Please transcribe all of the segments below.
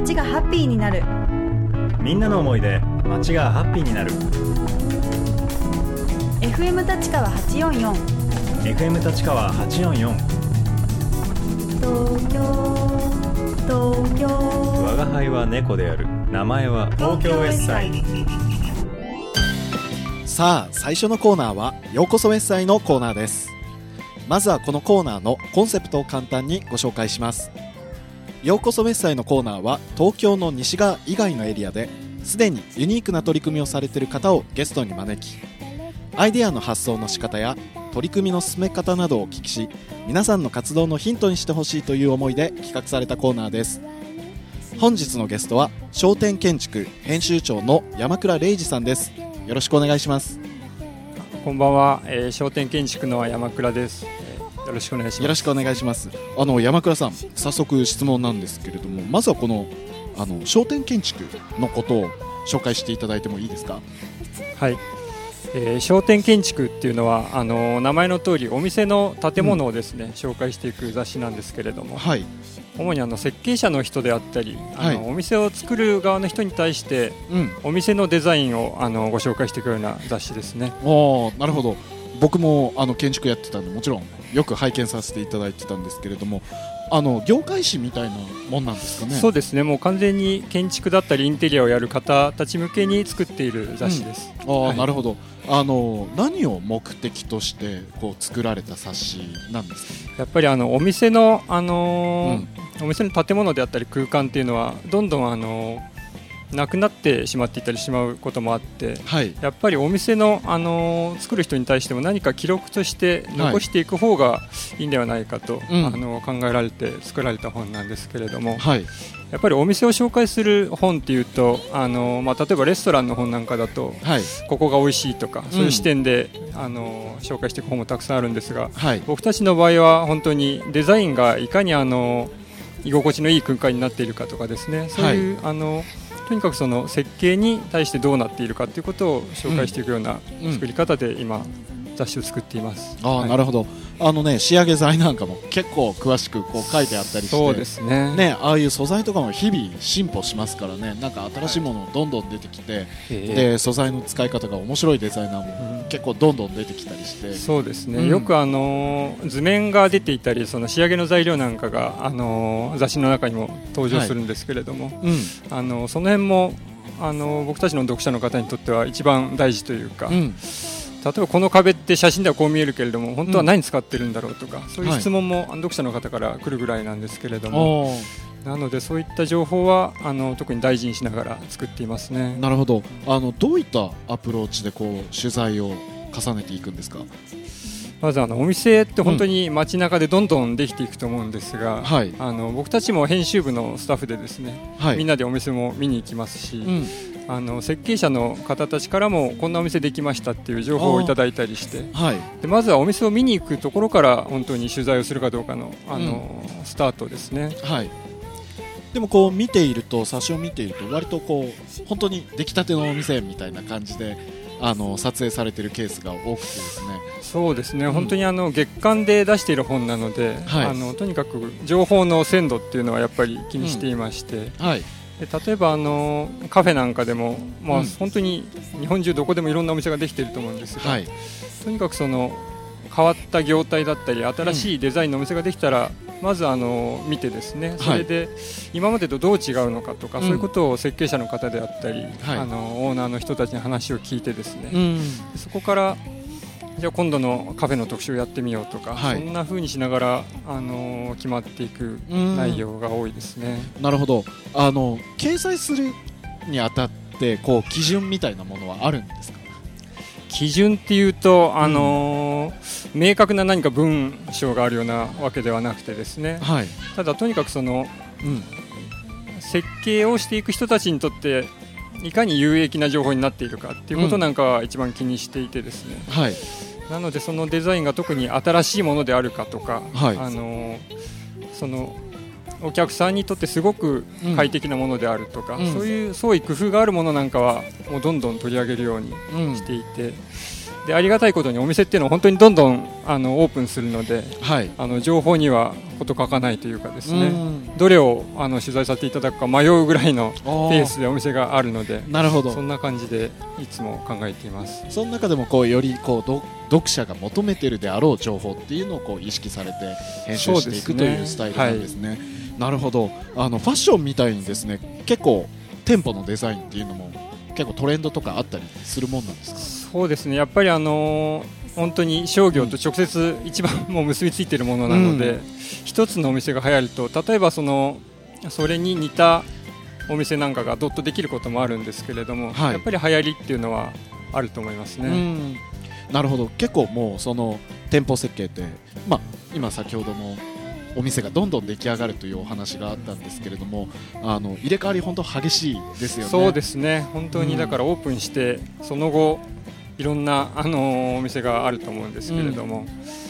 街がハッピーになる。みんなの思いで街がハッピーになる。FM 立川844 FM 立川844東京東京。我が輩は猫である。名前は東京 S サイさあ最初のコーナーはようこそエッサイのコーナーです。まずはこのコーナーのコンセプトを簡単にご紹介しますようこそエッサイのコーナーは東京の西側以外のエリアですでにユニークな取り組みをされている方をゲストに招きアイデアの発想の仕方や取り組みの進め方などをお聞きし皆さんの活動のヒントにしてほしいという思いで企画されたコーナーです。本日のゲストは商店建築編集長の山倉礼二さんです。よろしくお願いします。こんばんは、えー、商店建築の山倉です、よろしくお願いします。よろしくお願いします。あの山倉さん早速質問なんですけれどもまずはこのあの商店建築のことを紹介していただいてもいいですか？はい、えー商店建築っていうのはあのー名前の通りお店の建物をですね、紹介していく雑誌なんですけれどもはい。主にあの設計者の人であったりあの、はい。お店を作る側の人に対してうん。お店のデザインをあのご紹介していくような雑誌ですね。おーなるほど僕もあの建築やってたんでもちろんよく拝見させていただいてたんですけれどもあの業界誌みたいなもんなんですかね？そうですね。もう完全に建築だったりインテリアをやる方たち向けに作っている雑誌です、あー、はい。なるほど。あの何を目的としてこう作られた冊子なんですか？やっぱりあのお店の、あのーお店の建物であったり空間っていうのはどんどん、あのーなくなってしまっていったりしまうこともあってはい。やっぱりお店の、あのー作る人に対しても何か記録として残していく方がいいんではないかと、うん。あの考えられて作られた本なんですけれどもはい。やっぱりお店を紹介する本っていうと、あのーまあ、例えばレストランの本なんかだとはい。ここが美味しいとかそういう視点で、あのー紹介していく本もたくさんあるんですがはい。僕たちの場合は本当にデザインがいかにあの居心地のいい空間になっているかとかですねそういう、あのとにかくその設計に対してどうなっているかということを紹介していくようなうん。作り方で今、雑誌を作っています。ああ、はい。なるほど。あのね仕上げ材なんかも結構詳しくこう書いてあったりしてそうですね。ねああいう素材とかも日々進歩しますからね。なんか新しいものどんどん出てきて、ええ。で素材の使い方が面白いデザイナーもうん。結構どんどん出てきたりして、そうですね、うん。よくあの図面が出ていたりその仕上げの材料なんかがあの雑誌の中にも登場するんですけれども、うん。あのその辺もあの僕たちの読者の方にとっては一番大事というか、うん例えばこの壁って写真ではこう見えるけれども本当は何使ってるんだろうとか、そういう質問も読者の方から来るぐらいなんですけれども、なのでそういった情報はあの特に大事にしながら作っていますね。なるほど。あのどういったアプローチでこう取材を重ねていくんですか？まずあのお店って本当に街中でどんどんできていくと思うんですが、はい。あの僕たちも編集部のスタッフでですね、はい。みんなでお店も見に行きますし、うんあの設計者の方たちからもこんなお店できましたっていう情報をいただいたりして。はい。でまずはお店を見に行くところから本当に取材をするかどうかのあの、スタートですね。はい。でもこう見ていると冊子を見ていると割とこう本当に出来たてのお店みたいな感じであの撮影されているケースが多くてですね。そうですね、ん。本当にあの月間で出している本なので、はい。あのとにかく情報の鮮度っていうのはやっぱり気にしていまして、はいで例えばあのカフェなんかでも、まあうん。本当に日本中どこでもいろんなお店ができていると思うんですが、はい。とにかくその変わった業態だったり新しいデザインのお店ができたら、まずあの見てですね。それで今までとどう違うのかとか、うん。そういうことを設計者の方であったり、はい。あのオーナーの人たちに話を聞いてですね、うん。そこからじゃあ今度のカフェの特集をやってみようとか、はい。そんな風にしながら、あのー決まっていくうん。内容が多いですね。なるほど。あの掲載するにあたってこう基準みたいなものはあるんですか？基準っていうと、あのー明確な何か文章があるようなわけではなくてですね。はい、ただとにかくそのうん、設計をしていく人たちにとっていかに有益な情報になっているかっていうことなんかは一番気にしていてですね、はいなのでそのデザインが特に新しいものであるかとか、はい。あのそのお客さんにとってすごく快適なものであるとか、うん。そういう創意工夫があるものなんかはもうどんどん取り上げるようにうん。していて、でありがたいことにお店っていうのは本当にどんどんあのオープンするのではい。あの情報には事欠かないというかですね、うん。どれをあの取材させていただくか迷うぐらいのペースでお店があるのでなるほど。そんな感じでいつも考えています。その中でもこうよりこうど読者が求めてるであろう情報っていうのをこう意識されて編集していくというスタイルなんですね。なるほど。あのファッションみたいにですね結構店舗のデザインっていうのも結構トレンドとかあったりするもんなんですか？そうですね。やっぱりあのー本当に商業と直接一番もう結びついているものなので、うん。一つのお店が流行ると例えばそのそれに似たお店なんかがどっとできることもあるんですけれども、はい。やっぱり流行りっていうのはあると思いますね。うん。なるほど。結構もうその店舗設計って、まあ、今先ほどもお店がどんどん出来上がるというお話があったんですけれどもあの入れ替わり本当激しいですよね。そうですね。本当うん。にだからオープンして、その後いろんな、あのーお店があると思うんですけれども、うん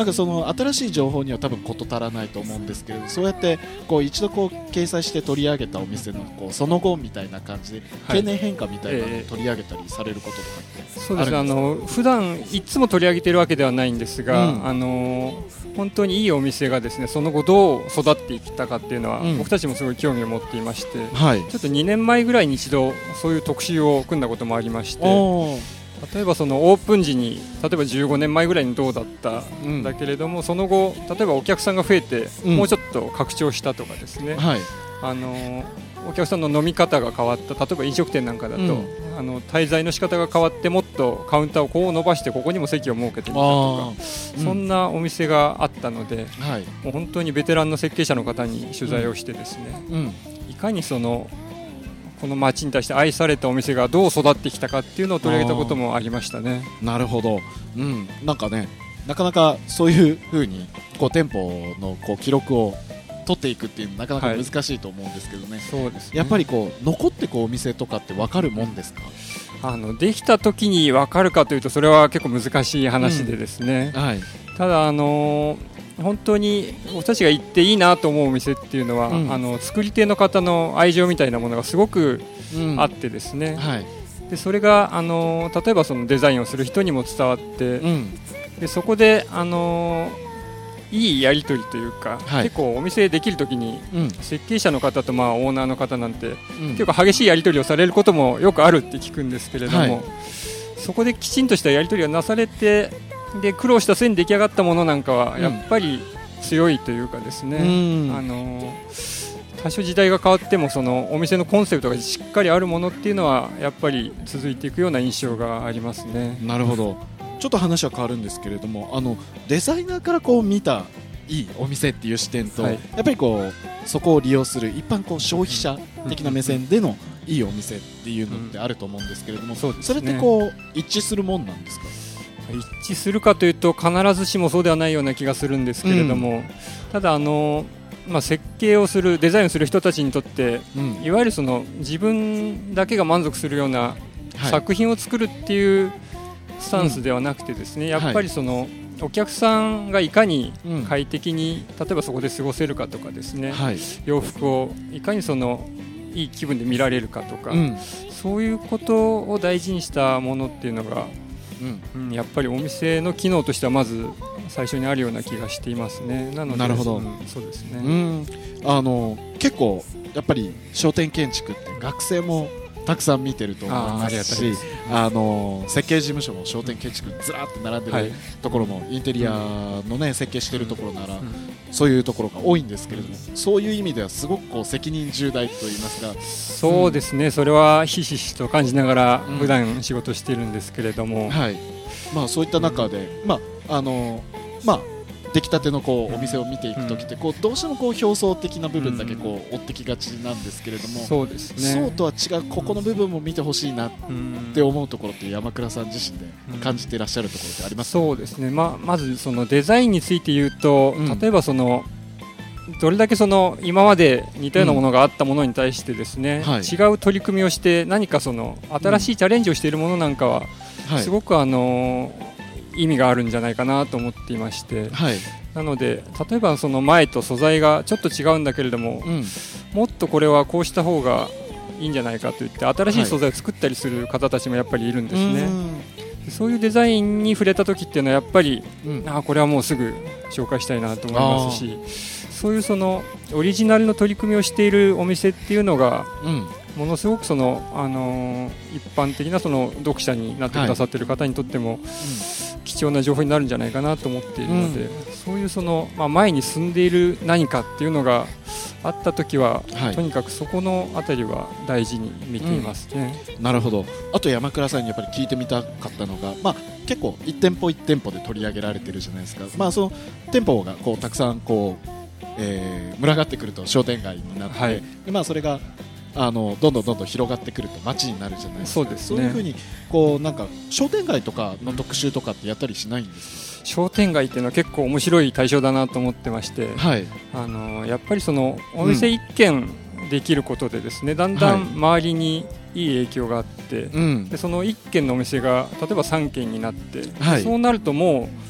なんかその新しい情報には多分事足らないと思うんですけれどそうやってこう一度こう掲載して取り上げたお店のこうその後みたいな感じではい。経年変化みたいなのをええ取り上げたりされることとかってそうですね。あの普段いつも取り上げているわけではないんですが、うん。あの本当にいいお店がですねその後どう育っていったかっていうのは、うん。僕たちもすごい興味を持っていましてはい。ちょっと2年前ぐらいに一度そういう特集を組んだこともありまして例えばそのオープン時に例えば15年前ぐらいにどうだったうん。んだけれども、その後例えばお客さんが増えて、うん。もうちょっと拡張したとかですね、はい。あのお客さんの飲み方が変わった例えば飲食店なんかだと、うん。あの滞在の仕方が変わってもっとカウンターをこう伸ばしてここにも席を設けてみたとか、あそんなお店があったのではい。もう本当にベテランの設計者の方に取材をしてですね、うん。いかにそのこの街に対して愛されたお店がどう育ってきたかっていうのを取り上げたこともありましたね。なるほど、うん、なんかねなかなかそういうふうにこう店舗のこう記録を取っていくっていうのなかなか難しいと思うんですけどね、そうですね。やっぱりこう残ってこうお店とかって分かるもんですか？あのできた時に分かるかというとそれは結構難しい話でですね、はいただあの本当に僕たちが行っていいなと思うお店っていうのは、うん。あの作り手の方の愛情みたいなものがすごくうん。あってですね、はい。でそれがあの例えばそのデザインをする人にも伝わって、うん。でそこであのいいやり取りというか、はい。結構お店できる時にうん。設計者の方とまあオーナーの方なんてうん。結構激しいやり取りをされることもよくあるって聞くんですけれども、はい。そこできちんとしたやり取りがなされてで苦労した末に出来上がったものなんかはうん。やっぱり強いというかですね、うん。あの多少時代が変わってもそのお店のコンセプトがしっかりあるものっていうのはやっぱり続いていくような印象がありますね。なるほど。ちょっと話は変わるんですけれどもあのデザイナーからこう見たいいお店っていう視点と、はい。やっぱりこうそこを利用する一般こう消費者的な目線でのいいお店っていうのってあると思うんですけれども、そうですね。れってこう一致するもんなんですか？一致するかというと必ずしもそうではないような気がするんですけれども、ただあの、まあ、設計をするデザインをする人たちにとってうん。いわゆるその自分だけが満足するようなはい。作品を作るっていうスタンスではなくてですね、やっぱりそのお客さんがいかにうん。快適に例えばそこで過ごせるかとかですね、はい。洋服をいかにそのいい気分で見られるかとか、うん。そういうことを大事にしたものっていうのが、うんうん、やっぱりお店の機能としてはまず最初にあるような気がしていますね。なのでなるほどうんそうですね。うんあの結構やっぱり商店建築って学生もたくさん見てると思いあーあます。しあの設計事務所も商店建築ずらーって並んでる、はい。ところもインテリアのね設計してるところなら、うん。そういうところが多いんですけれどもそういう意味ではすごくこう責任重大と言いますかそうですね、それはひしひしと感じながらうん。普段仕事しているんですけれども、はい。まあ、そういった中で、まああのまあ、出来たてのこうお店を見ていくときって、こうどうしてもこう表層的な部分だけこう追ってきがちなんですけれども、そうですね。そうとは違うここの部分も見てほしいなっうん。て思うところって山倉さん自身で感じていらっしゃるところってありますか、そうですね、まあ、まずそのデザインについて言うと、うん。例えばそのどれだけその今まで似たようなものがあったものに対してですね、はい。違う取り組みをして何かその新しいチャレンジをしているものなんかは、はい。すごくあの意味があるんじゃないかなと思っていまして。はい。なので例えばその前と素材がちょっと違うんだけれども、うん。もっとこれはこうした方がいいんじゃないかといって新しい素材を作ったりする方たちもやっぱりいるんですね。そういうデザインに触れた時っていうのはやっぱりうん。あーこれはもうすぐ紹介したいなと思いますしそういうそのオリジナルの取り組みをしているお店っていうのがうん。ものすごくその、あのー一般的なその読者になってくださっている方にとっても、貴重な情報になるんじゃないかなと思っているので、そういうその、まあ、前に進んでいる何かっていうのがあった時は、はい。とにかくそこのあたりは大事に見ていますね。なるほど。あと山倉さんにやっぱり聞いてみたかったのが、まあ、結構1店舗1店舗で取り上げられてるじゃないですか、まあ、その店舗がこうたくさんこう、えー群がってくると商店街になって、はい。でまあ、それがあのどんどんどんどん広がってくると街になるじゃないですか。そうですね。そういうふうにこうなんか商店街とかの特集とかってやったりしないんです商店街っていうのは結構面白い対象だなと思ってまして、かはい。あのやっぱりそのお店一軒できることでですね、だんだん周りにいい影響があって、うん。でその1軒のお店が例えば3軒になって、はい。そうなるともう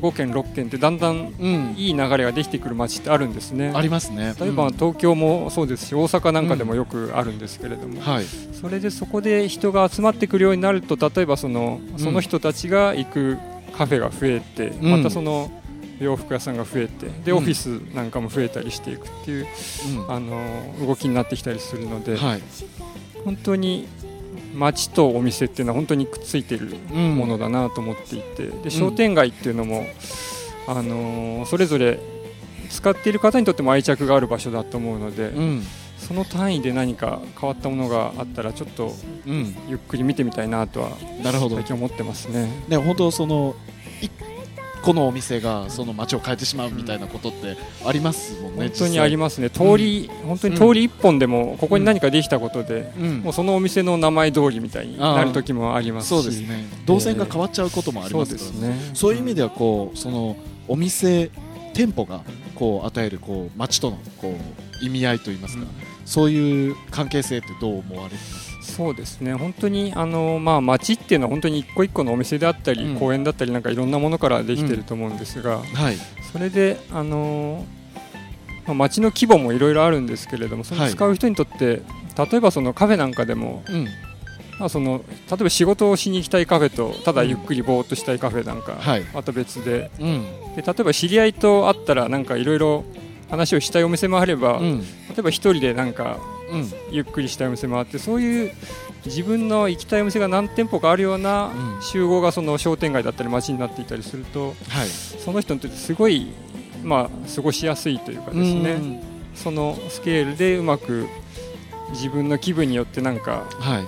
5軒6軒ってだんだんうん。いい流れができてくる街ってあるんですね。ありますね。例えばうん。東京もそうですし大阪なんかでもよくあるんですけれども、はい。それでそこで人が集まってくるようになると例えばそのその人たちが行くカフェが増えて、うん。またその洋服屋さんが増えてでうん。オフィスなんかも増えたりしていくっていう、うん。あの動きになってきたりするので、はい。本当に街とお店っていうのは本当にくっついてるうんものだなと思っていてで商店街っていうのも、あのーそれぞれ使っている方にとっても愛着がある場所だと思うので、うん。その単位で何か変わったものがあったらちょっとうん。ゆっくり見てみたいなとはなるほど。最近思ってますね。ね、本当そのいこのお店がその街を変えてしまうみたいなことってありますもんね。本当にありまますね。通り、本当に通り一本でもここに何かできたことで、す。うん。もうそのお店の名前通りみたいになる時もありますし。そうですね。動線が変わっちゃうこともありそうますからですね。そういう意味ではこうそのお店店舗がこう与えるこう街とのこう意味合いといいますか、そういう関係性ってどう思われます？そうですね本当にあの、まあ、街っていうのは本当に一個一個のお店であったり、うん公園だったりなんかいろんなものからできてると思うんですが、はい。それであの、まあ、街の規模もいろいろあるんですけれどもそのはい使う人にとって、例えばそのカフェなんかでも、うん。まあ、その例えば仕事をしに行きたいカフェとただゆっくりぼーっとしたいカフェなんか、はい。また別でうん。で例えば知り合いと会ったらなんかいろいろ話をしたいお店もあれば、うん。例えば一人でなんかうん。ゆっくりしたいお店もあってそういう自分の行きたいお店が何店舗かあるようなうん集合がその商店街だったり街になっていたりするとはい。その人にとってすごい、まあ、過ごしやすいというかですねそのスケールでうまく自分の気分によってなんかはい。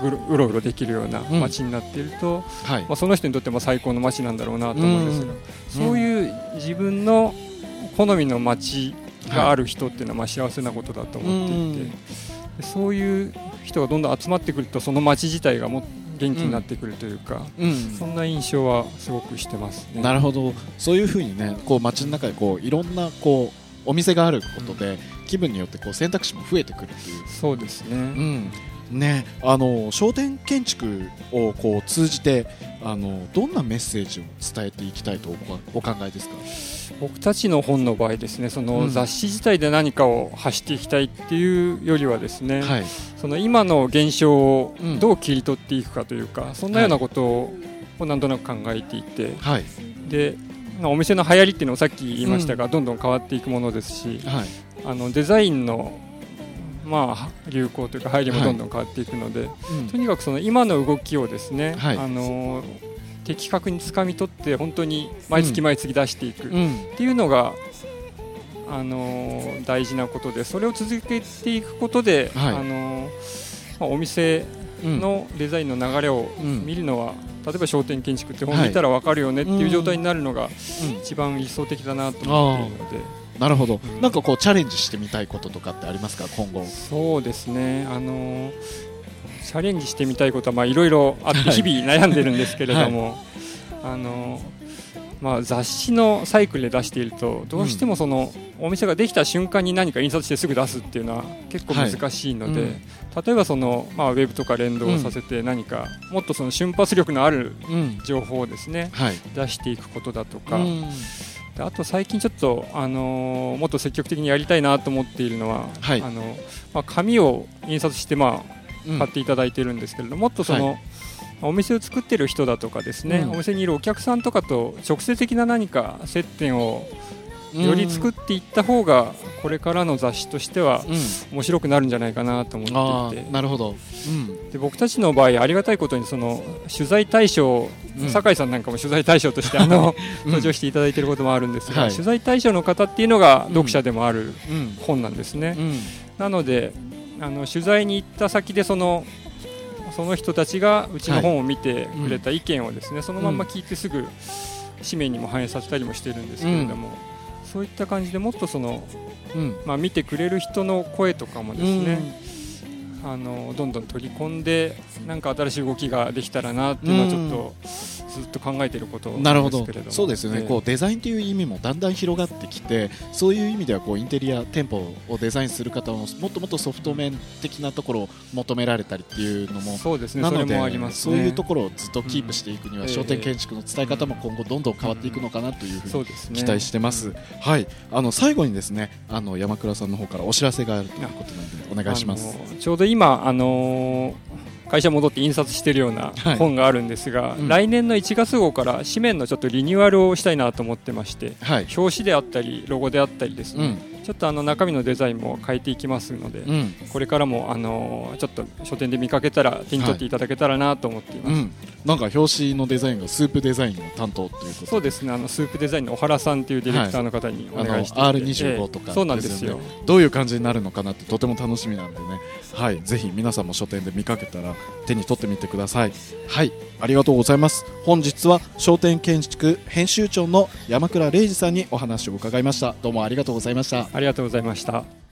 うろうろできるようなうん街になっていると、はいま。あ、その人にとっても最高の街なんだろうなと思うんですが、うんそういう自分の好みの街がある人っていうのはまあ幸せなことだと思っていて、でそういう人がどんどん集まってくるとその街自体がも元気になってくるというか、うん。そんな印象はすごくしてますね。なるほど。そういうふうにねこう街の中でこういろんなこうお店があることで、気分によってこう選択肢も増えてくるっていう、そうですね、うんね、あの商店建築をこう通じてあのどんなメッセージを伝えていきたいとお考えですか、僕たちの本の場合ですねそのうん。雑誌自体で何かを発していきたいっていうよりはですね、はい。その今の現象をうん。どう切り取っていくかというか、そんなようなことをなんとなく考えていて、はい。でまあお店の流行りっていうのもさっき言いましたが、どんどん変わっていくものですしはい。あのデザインの、まあ、流行というか入りもどんどん変わっていくので、うん。とにかくその今の動きをですね、はい。あの的確につかみ取って本当に毎月毎月出していくっうん。ていうのが、あの大事なことでそれを続けていくことで、はい。あのまあお店うん。のデザインの流れをうん。見るのは、例えば商店建築って本見たら分かるよねっていう状態になるのがうん。一番理想的だなと思っているので、なるほど、うんなんかこうチャレンジしてみたいこととかってありますか？今後。そうですね。あのチャレンジしてみたいことはまあいろいろあってはい。日々悩んでるんですけれども、あのまあ、雑誌のサイクルで出しているとどうしてもその、お店ができた瞬間に何か印刷してすぐ出すっていうのは結構難しいので、はいうん。例えばその、まあ、ウェブとか連動させて何かもっとその瞬発力のあるうん。情報をですねはい。出していくことだとか、うんであと最近ちょっと、あのーもっと積極的にやりたいなと思っているのは、はい。あのまあ、紙を印刷して、まあ、うん。買っていただいているんですけれども、もっとその、はお店を作ってる人だとかですね、うん。お店にいるお客さんとかと直接的な何か接点をより作っていった方がこれからの雑誌としてはうん、うん面白くなるんじゃないかなとあ思っていてーなるほど、うん。で僕たちの場合ありがたいことにその取材対象、うん。酒井さんなんかも取材対象としてあの、うん 登場していただいていることもあるんですが、はい。取材対象の方っていうのが読者でもあるうん。本なんですね、うん。なのであの取材に行った先でそのその人たちがうちの本を見てくれた意見をですね、そのまんま聞いてすぐ紙面にも反映させたりもしてるんですけれども、そういった感じでもっとその、うん。まあ、見てくれる人の声とかもですね、あのどんどん取り込んでなんか新しい動きができたらなっていうのはちょっとずっと考えていることなるほど。ですけれども。そうですよね、ええ。こうデザインという意味もだんだん広がってきてそういう意味ではこうインテリア店舗をデザインする方ももっともっとソフト面的なところを求められたりっていうのもそうですね。それなのでもありますそうねいうところをずっとキープしていくには、うん。商店建築の伝え方も今後どんどん変わっていくのかなというふうに期待してます。はい、あの最後にですね、あの山倉さんの方からお知らせがあるということなのでお願いします。ちょうど今、あのー会社戻って印刷してるようなはい。本があるんですが、うん。来年の1月号から紙面のちょっとリニューアルをしたいなと思ってましてはい、表紙であったりロゴであったりですね、うん、ちょっとあの中身のデザインも変えていきますので、うん、これからも、あのーちょっと書店で見かけたら手に取っていただけたらなと思っています、うん、なんか表紙のデザインがスープデザインの担当ということで。そうですねあのスープデザインの小原さんというディレクターの方にお願いしていて、R25 とかええ。そうなんですよどういう感じになるのかなってとて。も楽しみなんでねはい。ぜひ皆さんも書店で見かけたら手に取ってみてください。はい。ありがとうございます。本日は商店建築編集長の山倉礼二さんにお話を伺いました。どうもありがとうございました。ありがとうございました